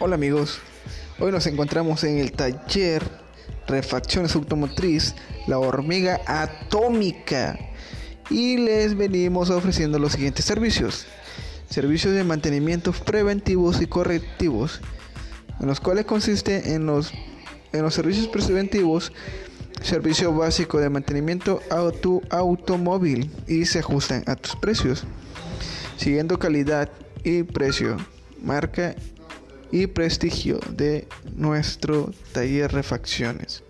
Hola amigos, hoy nos encontramos en el taller Refacciones Automotriz, la hormiga atómica. Y les venimos ofreciendo los siguientes servicios. Servicios de mantenimiento preventivos y correctivos, en los cuales consiste en los, en los servicios preventivos, servicio básico de mantenimiento a tu automóvil y se ajustan a tus precios, siguiendo calidad y precio, marca prestigio de nuestro taller refacciones.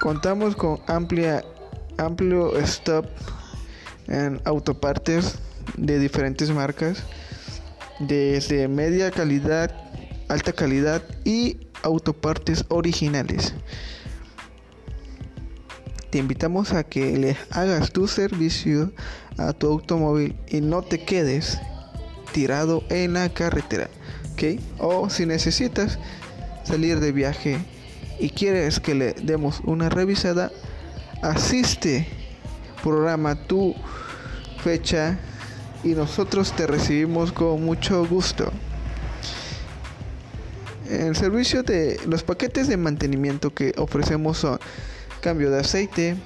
Contamos con amplia, amplio stop en autopartes de diferentes marcas, desde media calidad, alta calidad y autopartes originales. Te invitamos a que le hagas tu servicio a tu automóvil y no te quedes tirado en la carretera. ¿ok? O si necesitas salir de viaje y quieres que le demos una revisada, asiste, programa tu fecha y nosotros te recibimos con mucho gusto. El servicio de los paquetes de mantenimiento que ofrecemos son cambio de aceite,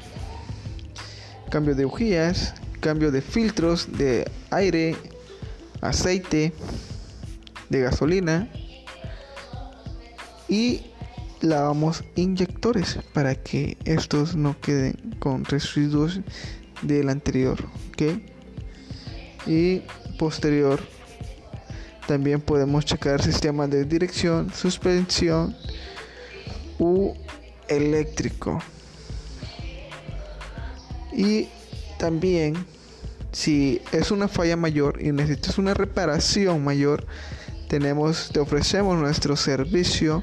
cambio de bujías, cambio de filtros de aire, aceite de gasolina y lavamos inyectores para que estos no queden con residuos del anterior y posterior también podemos checar sistemas de dirección suspensión u eléctrico. Y también si es una falla mayor y necesitas una reparación mayor, tenemos, te ofrecemos nuestro servicio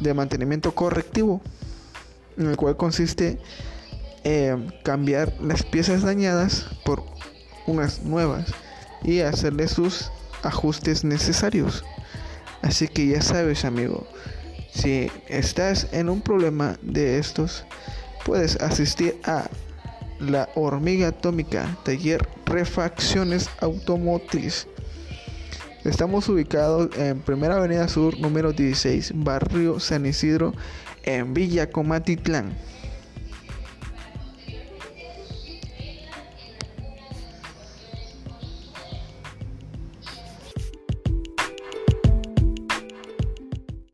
de mantenimiento correctivo, en el cual consiste en cambiar las piezas dañadas por unas nuevas y hacerle sus ajustes necesarios. Así que ya sabes, amigo, si estás en un problema de estos, puedes asistir a la Hormiga Atómica, taller Refacciones Automotriz. Estamos ubicados en Primera Avenida Sur, número 16, Barrio San Isidro, en Villa Comatitlán.